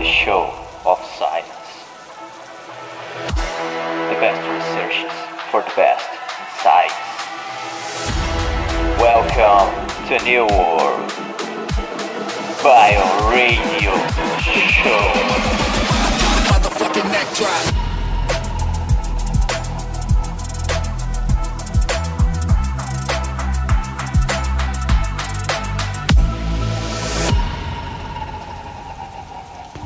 the show of silence. The best researches for the best insights. Welcome to a new world. Bio Radio Show. Motherfucking neck drop.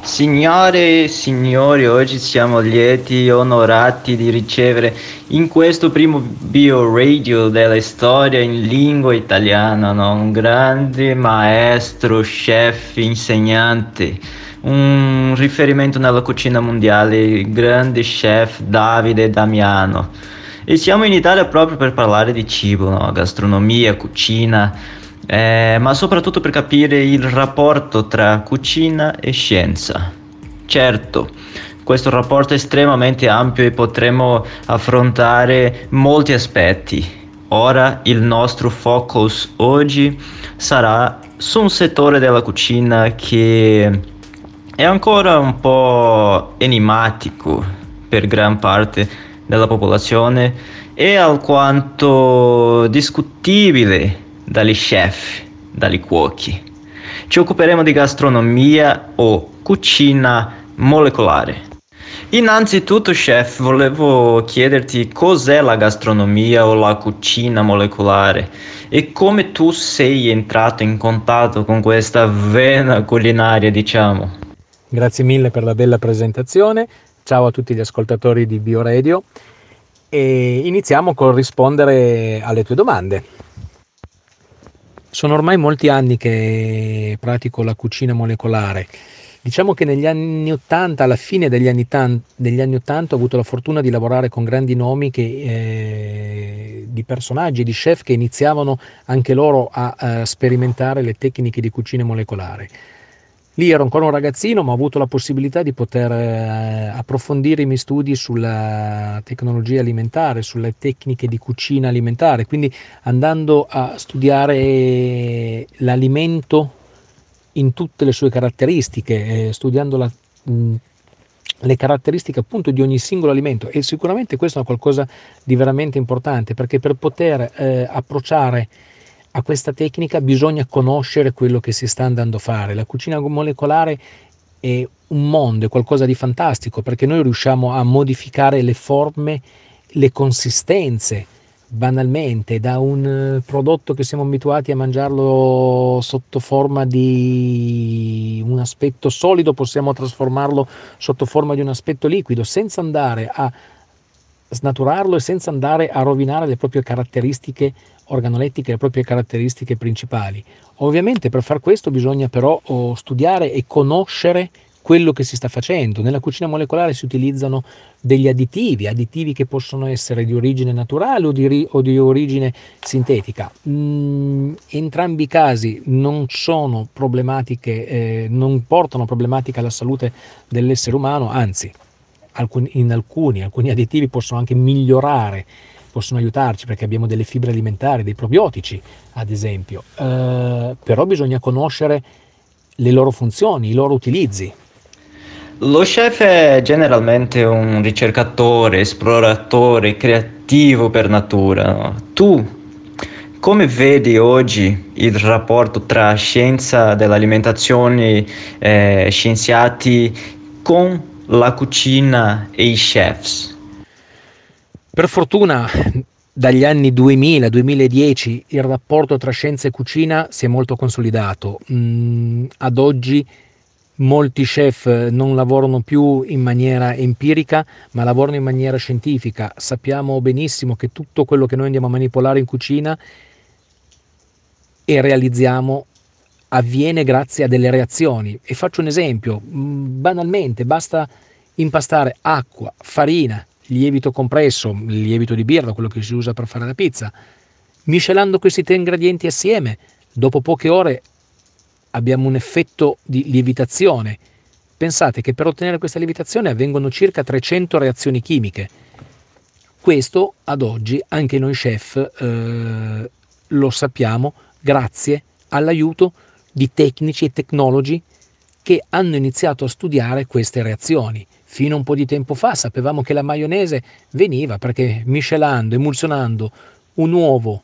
Signore e signori, oggi siamo lieti e onorati di ricevere in questo primo bio radio della storia in lingua italiana no? un grande maestro, chef, insegnante, un riferimento nella cucina mondiale, il grande chef Davide Damiano. E siamo in Italia proprio per parlare di cibo, no? gastronomia, cucina eh, ma soprattutto per capire il rapporto tra cucina e scienza. Certo, questo rapporto è estremamente ampio e potremo affrontare molti aspetti. Ora il nostro focus oggi sarà su un settore della cucina che è ancora un po' enigmatico per gran parte della popolazione e alquanto discutibile dagli chef, dagli cuochi. Ci occuperemo di gastronomia o cucina molecolare. Innanzitutto, chef, volevo chiederti cos'è la gastronomia o la cucina molecolare e come tu sei entrato in contatto con questa vena culinaria, diciamo. Grazie mille per la bella presentazione. Ciao a tutti gli ascoltatori di BioRadio e iniziamo col rispondere alle tue domande. Sono ormai molti anni che pratico la cucina molecolare. Diciamo che negli anni 80, alla fine degli anni, degli anni 80, ho avuto la fortuna di lavorare con grandi nomi che, eh, di personaggi, di chef che iniziavano anche loro a, a sperimentare le tecniche di cucina molecolare. Lì ero ancora un ragazzino, ma ho avuto la possibilità di poter eh, approfondire i miei studi sulla tecnologia alimentare, sulle tecniche di cucina alimentare, quindi andando a studiare l'alimento in tutte le sue caratteristiche, eh, studiando la, mh, le caratteristiche appunto di ogni singolo alimento. E sicuramente questo è qualcosa di veramente importante perché per poter eh, approcciare a questa tecnica bisogna conoscere quello che si sta andando a fare. La cucina molecolare è un mondo, è qualcosa di fantastico perché noi riusciamo a modificare le forme, le consistenze banalmente da un eh, prodotto che siamo abituati a mangiarlo sotto forma di un aspetto solido possiamo trasformarlo sotto forma di un aspetto liquido senza andare a snaturarlo e senza andare a rovinare le proprie caratteristiche organolettiche, le proprie caratteristiche principali. Ovviamente per far questo bisogna però oh, studiare e conoscere quello che si sta facendo. Nella cucina molecolare si utilizzano degli additivi, additivi che possono essere di origine naturale o di, o di origine sintetica. Mm, entrambi i casi non sono problematiche, eh, non portano problematiche alla salute dell'essere umano, anzi in alcuni, alcuni additivi possono anche migliorare, possono aiutarci perché abbiamo delle fibre alimentari, dei probiotici ad esempio, eh, però bisogna conoscere le loro funzioni, i loro utilizzi. Lo chef è generalmente un ricercatore, esploratore, creativo per natura. No? Tu come vedi oggi il rapporto tra scienza dell'alimentazione, eh, scienziati con la cucina e i chefs? Per fortuna dagli anni 2000-2010 il rapporto tra scienza e cucina si è molto consolidato. Mm, ad oggi molti chef non lavorano più in maniera empirica, ma lavorano in maniera scientifica. Sappiamo benissimo che tutto quello che noi andiamo a manipolare in cucina e realizziamo avviene grazie a delle reazioni. E faccio un esempio, mm, banalmente basta impastare acqua, farina, lievito compresso, lievito di birra, quello che si usa per fare la pizza, miscelando questi tre ingredienti assieme, dopo poche ore abbiamo un effetto di lievitazione. Pensate che per ottenere questa lievitazione avvengono circa 300 reazioni chimiche. Questo ad oggi anche noi chef eh, lo sappiamo grazie all'aiuto di tecnici e tecnologi che hanno iniziato a studiare queste reazioni. Fino a un po' di tempo fa sapevamo che la maionese veniva perché miscelando, emulsionando un uovo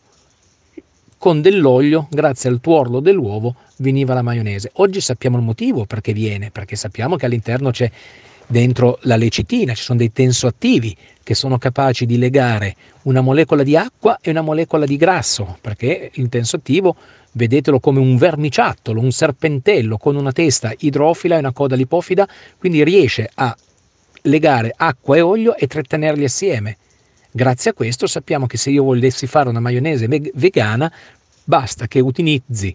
con dell'olio, grazie al tuorlo dell'uovo, veniva la maionese. Oggi sappiamo il motivo perché viene, perché sappiamo che all'interno c'è dentro la lecitina, ci sono dei tensoattivi che sono capaci di legare una molecola di acqua e una molecola di grasso, perché il tensoattivo vedetelo come un verniciattolo, un serpentello con una testa idrofila e una coda lipofida, quindi riesce a legare acqua e olio e trattenerli assieme. Grazie a questo sappiamo che se io volessi fare una maionese vegana, basta che utilizzi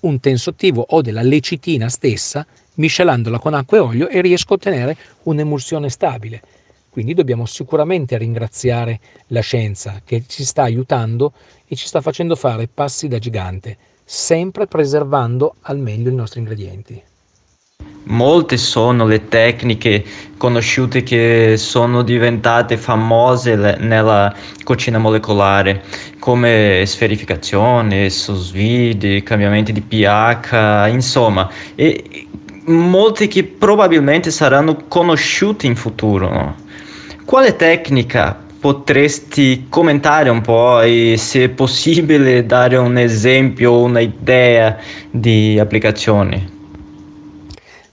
un tensoattivo o della lecitina stessa, miscelandola con acqua e olio e riesco a ottenere un'emulsione stabile. Quindi dobbiamo sicuramente ringraziare la scienza che ci sta aiutando e ci sta facendo fare passi da gigante, sempre preservando al meglio i nostri ingredienti. Molte sono le tecniche conosciute che sono diventate famose nella cucina molecolare, come sferificazione, sous cambiamenti di pH, insomma, e molte che probabilmente saranno conosciute in futuro. No? Quale tecnica potresti commentare un po' e se possibile dare un esempio o un'idea di applicazione?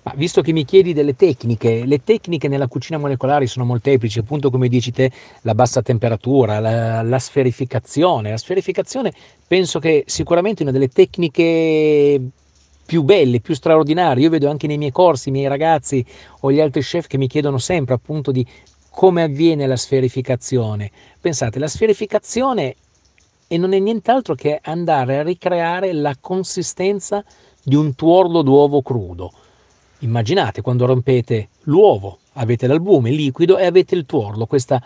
Ma visto che mi chiedi delle tecniche, le tecniche nella cucina molecolare sono molteplici, appunto come dici te, la bassa temperatura, la, la sferificazione. La sferificazione penso che sicuramente una delle tecniche più belle, più straordinarie. Io vedo anche nei miei corsi, i miei ragazzi o gli altri chef che mi chiedono sempre appunto di come avviene la sferificazione. Pensate, la sferificazione e non è nient'altro che andare a ricreare la consistenza di un tuorlo d'uovo crudo. Immaginate quando rompete l'uovo, avete l'albume liquido e avete il tuorlo, questa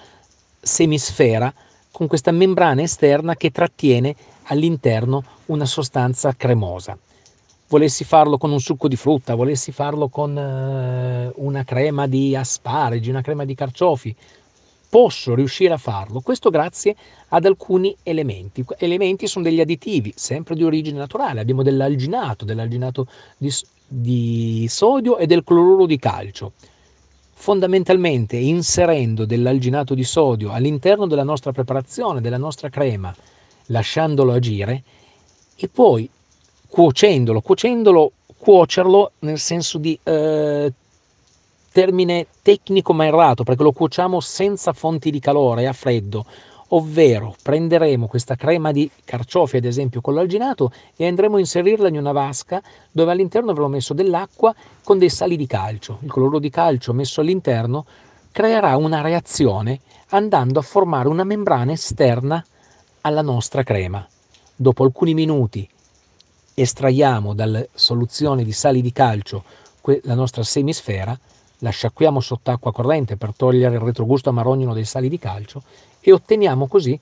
semisfera con questa membrana esterna che trattiene all'interno una sostanza cremosa. Volessi farlo con un succo di frutta, volessi farlo con eh, una crema di asparagi, una crema di carciofi, posso riuscire a farlo. Questo grazie ad alcuni elementi. Elementi sono degli additivi, sempre di origine naturale. Abbiamo dell'alginato, dell'alginato di, di sodio e del cloruro di calcio. Fondamentalmente inserendo dell'alginato di sodio all'interno della nostra preparazione, della nostra crema, lasciandolo agire e poi cuocendolo, cuocendolo, cuocerlo nel senso di eh, termine tecnico ma errato perché lo cuociamo senza fonti di calore a freddo, ovvero prenderemo questa crema di carciofi ad esempio con l'alginato e andremo a inserirla in una vasca dove all'interno avremo messo dell'acqua con dei sali di calcio. Il cloruro di calcio messo all'interno creerà una reazione andando a formare una membrana esterna alla nostra crema. Dopo alcuni minuti estraiamo dalla soluzione di sali di calcio la nostra semisfera, la sciacquiamo sott'acqua corrente per togliere il retrogusto amarognolo dei sali di calcio e otteniamo così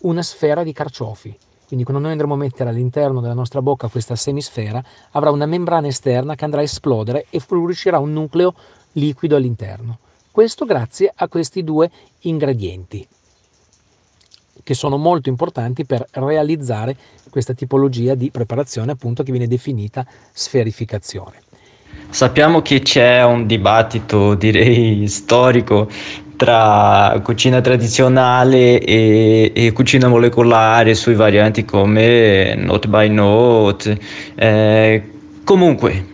una sfera di carciofi. Quindi quando noi andremo a mettere all'interno della nostra bocca questa semisfera, avrà una membrana esterna che andrà a esplodere e fuoriuscirà un nucleo liquido all'interno. Questo grazie a questi due ingredienti che sono molto importanti per realizzare questa tipologia di preparazione appunto che viene definita sferificazione. Sappiamo che c'è un dibattito, direi, storico tra cucina tradizionale e, e, cucina molecolare sui varianti come note by note. Eh, comunque,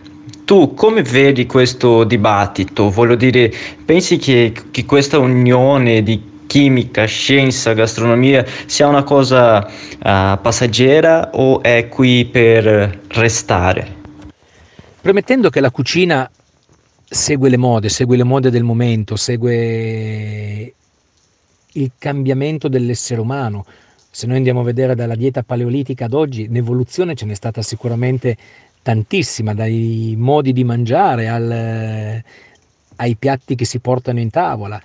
tu come vedi questo dibattito? Voglio dire, pensi che, che questa unione di chimica, scienza, gastronomia sia una cosa uh, passeggera o è qui per restare? Premettendo che la cucina segue le mode, segue le mode del momento, segue il cambiamento dell'essere umano. Se noi andiamo a vedere dalla dieta paleolitica ad oggi, l'evoluzione ce n'è stata sicuramente tantissima, dai modi di mangiare al, ai piatti che si portano in tavola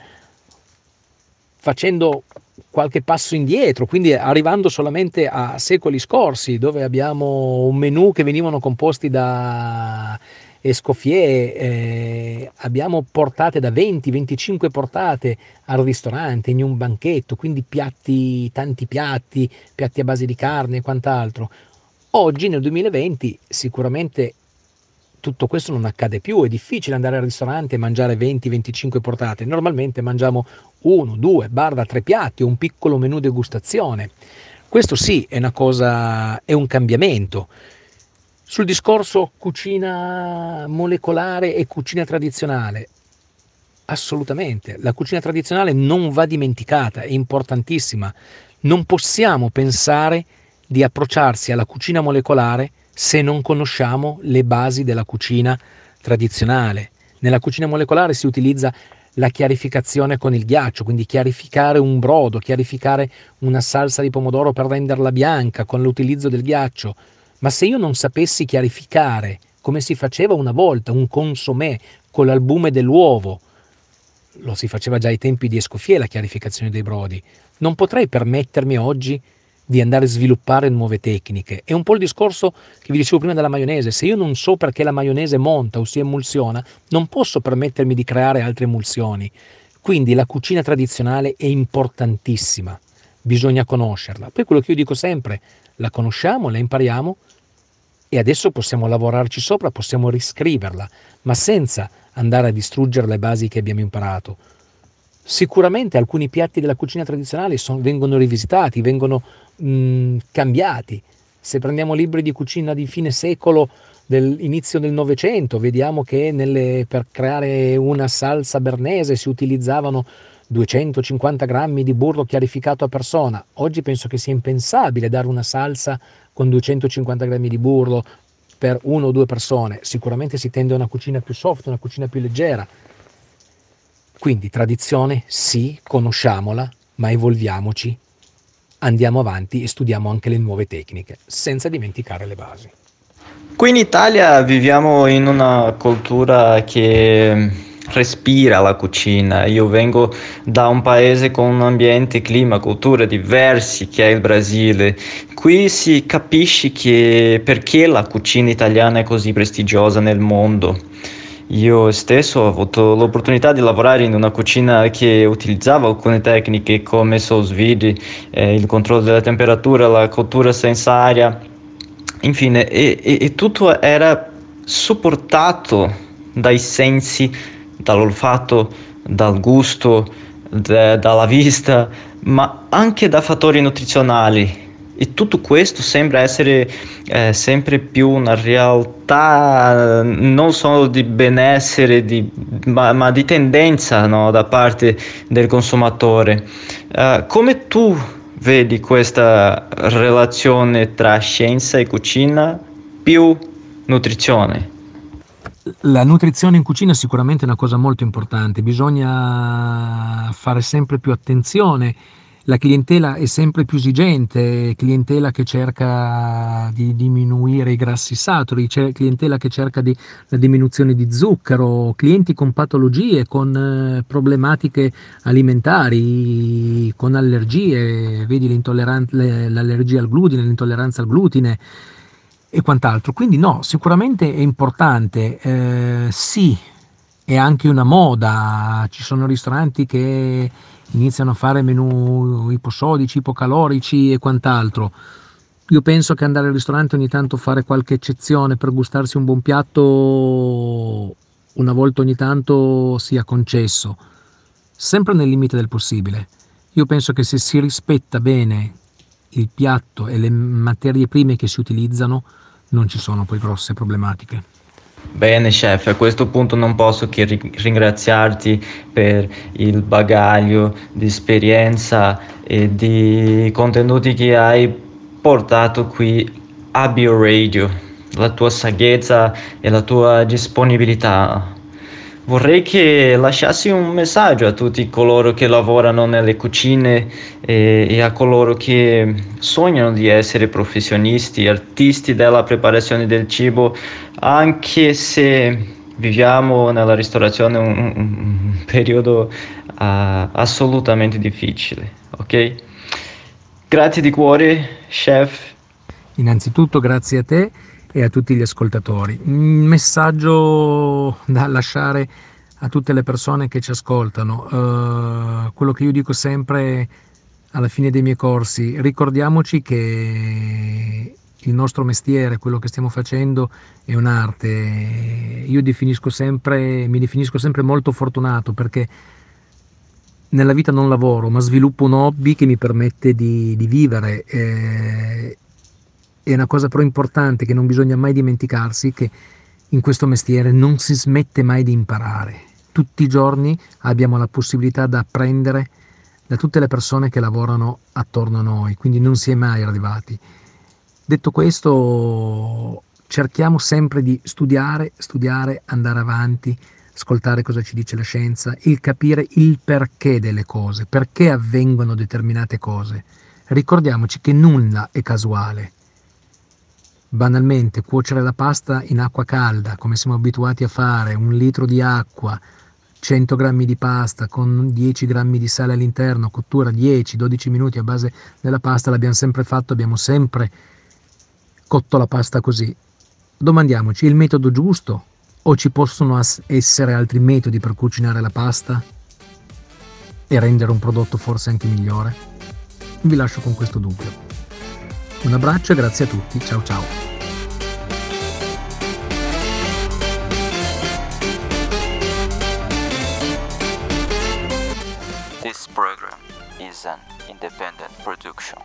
facendo qualche passo indietro, quindi arrivando solamente a secoli scorsi, dove abbiamo un menù che venivano composti da Escoffier, eh, abbiamo portate da 20-25 portate al ristorante, in un banchetto, quindi piatti, tanti piatti, piatti a base di carne e quant'altro. Oggi nel 2020 sicuramente tutto questo non accade più, è difficile andare al ristorante e mangiare 20-25 portate, normalmente mangiamo uno, due, barra tre piatti, un piccolo menù degustazione. Questo sì è una cosa, è un cambiamento. Sul discorso cucina molecolare e cucina tradizionale, assolutamente, la cucina tradizionale non va dimenticata, è importantissima. Non possiamo pensare di approcciarsi alla cucina molecolare se non conosciamo le basi della cucina tradizionale. Nella cucina molecolare si utilizza la chiarificazione con il ghiaccio, quindi chiarificare un brodo, chiarificare una salsa di pomodoro per renderla bianca con l'utilizzo del ghiaccio. Ma se io non sapessi chiarificare come si faceva una volta un consomè con l'albume dell'uovo, lo si faceva già ai tempi di Escoffier la chiarificazione dei brodi, non potrei permettermi oggi di andare a sviluppare nuove tecniche. È un po' il discorso che vi dicevo prima della maionese. Se io non so perché la maionese monta o si emulsiona, non posso permettermi di creare altre emulsioni. Quindi la cucina tradizionale è importantissima, bisogna conoscerla. Poi quello che io dico sempre, la conosciamo, la impariamo e adesso possiamo lavorarci sopra, possiamo riscriverla, ma senza andare a distruggere le basi che abbiamo imparato. Sicuramente alcuni piatti della cucina tradizionale sono, vengono rivisitati, vengono mh, cambiati. Se prendiamo libri di cucina di fine secolo, dell'inizio del Novecento, vediamo che nelle, per creare una salsa bernese si utilizzavano 250 grammi di burro chiarificato a persona. Oggi penso che sia impensabile dare una salsa con 250 grammi di burro per una o due persone. Sicuramente si tende a una cucina più soft, una cucina più leggera. Quindi tradizione sì, conosciamola, ma evolviamoci, andiamo avanti e studiamo anche le nuove tecniche, senza dimenticare le basi. Qui in Italia viviamo in una cultura che respira la cucina. Io vengo da un paese con un ambiente, clima, cultura diversi che è il Brasile. Qui si capisce che perché la cucina italiana è così prestigiosa nel mondo. Io stesso ho avuto l'opportunità di lavorare in una cucina che utilizzava alcune tecniche come sous vide, eh, il controllo della temperatura, la cottura senza aria, infine, e, e, e tutto era supportato dai sensi, dall'olfatto, dal gusto, de, dalla vista, ma anche da fattori nutrizionali e tutto questo sembra essere eh, sempre più una realtà non solo di benessere, di, ma, ma, di tendenza no, da parte del consumatore. Uh, come tu vedi questa relazione tra scienza e cucina più nutrizione? La nutrizione in cucina è sicuramente una cosa molto importante, bisogna fare sempre più attenzione la clientela è sempre più esigente, clientela che cerca di diminuire i grassi saturi, clientela che cerca di, la diminuzione di zucchero, clienti con patologie, con eh, problematiche alimentari, con allergie, vedi l'allergia al glutine, l'intolleranza al glutine e quant'altro. Quindi no, sicuramente è importante, eh, sì, è anche una moda, ci sono ristoranti che iniziano a fare menù iposodici, ipocalorici e quant'altro. Io penso che andare al ristorante ogni tanto fare qualche eccezione per gustarsi un buon piatto una volta ogni tanto sia concesso, sempre nel limite del possibile. Io penso che se si rispetta bene il piatto e le materie prime che si utilizzano, non ci sono poi grosse problematiche. Bene chef, a questo punto non posso che ringraziarti per il bagaglio di esperienza e di contenuti che hai portato qui a Bio Radio, la tua saggezza e la tua disponibilità Vorrei che lasciassi un messaggio a tutti coloro che lavorano nelle cucine e, e, a coloro che sognano di essere professionisti, artisti della preparazione del cibo, anche se viviamo nella ristorazione un, un, periodo uh, assolutamente difficile. Ok? Grazie di cuore, chef. Innanzitutto grazie a te e a tutti gli ascoltatori. Un messaggio da lasciare a tutte le persone che ci ascoltano. Uh, quello che io dico sempre alla fine dei miei corsi, ricordiamoci che il nostro mestiere, quello che stiamo facendo è un'arte. Io definisco sempre, mi definisco sempre molto fortunato perché nella vita non lavoro, ma sviluppo un hobby che mi permette di, di vivere. Eh, è una cosa però importante che non bisogna mai dimenticarsi che in questo mestiere non si smette mai di imparare. Tutti i giorni abbiamo la possibilità di apprendere da tutte le persone che lavorano attorno a noi, quindi non si è mai arrivati. Detto questo, cerchiamo sempre di studiare, studiare, andare avanti, ascoltare cosa ci dice la scienza, il capire il perché delle cose, perché avvengono determinate cose. Ricordiamoci che nulla è casuale. Banalmente, cuocere la pasta in acqua calda, come siamo abituati a fare, un litro di acqua, 100 grammi di pasta con 10 grammi di sale all'interno, cottura 10-12 minuti a base della pasta, l'abbiamo sempre fatto, abbiamo sempre cotto la pasta così. Domandiamoci, il metodo giusto o ci possono essere altri metodi per cucinare la pasta e rendere un prodotto forse anche migliore? Vi lascio con questo dubbio. Un abbraccio e grazie a tutti, ciao ciao. Program is an independent production.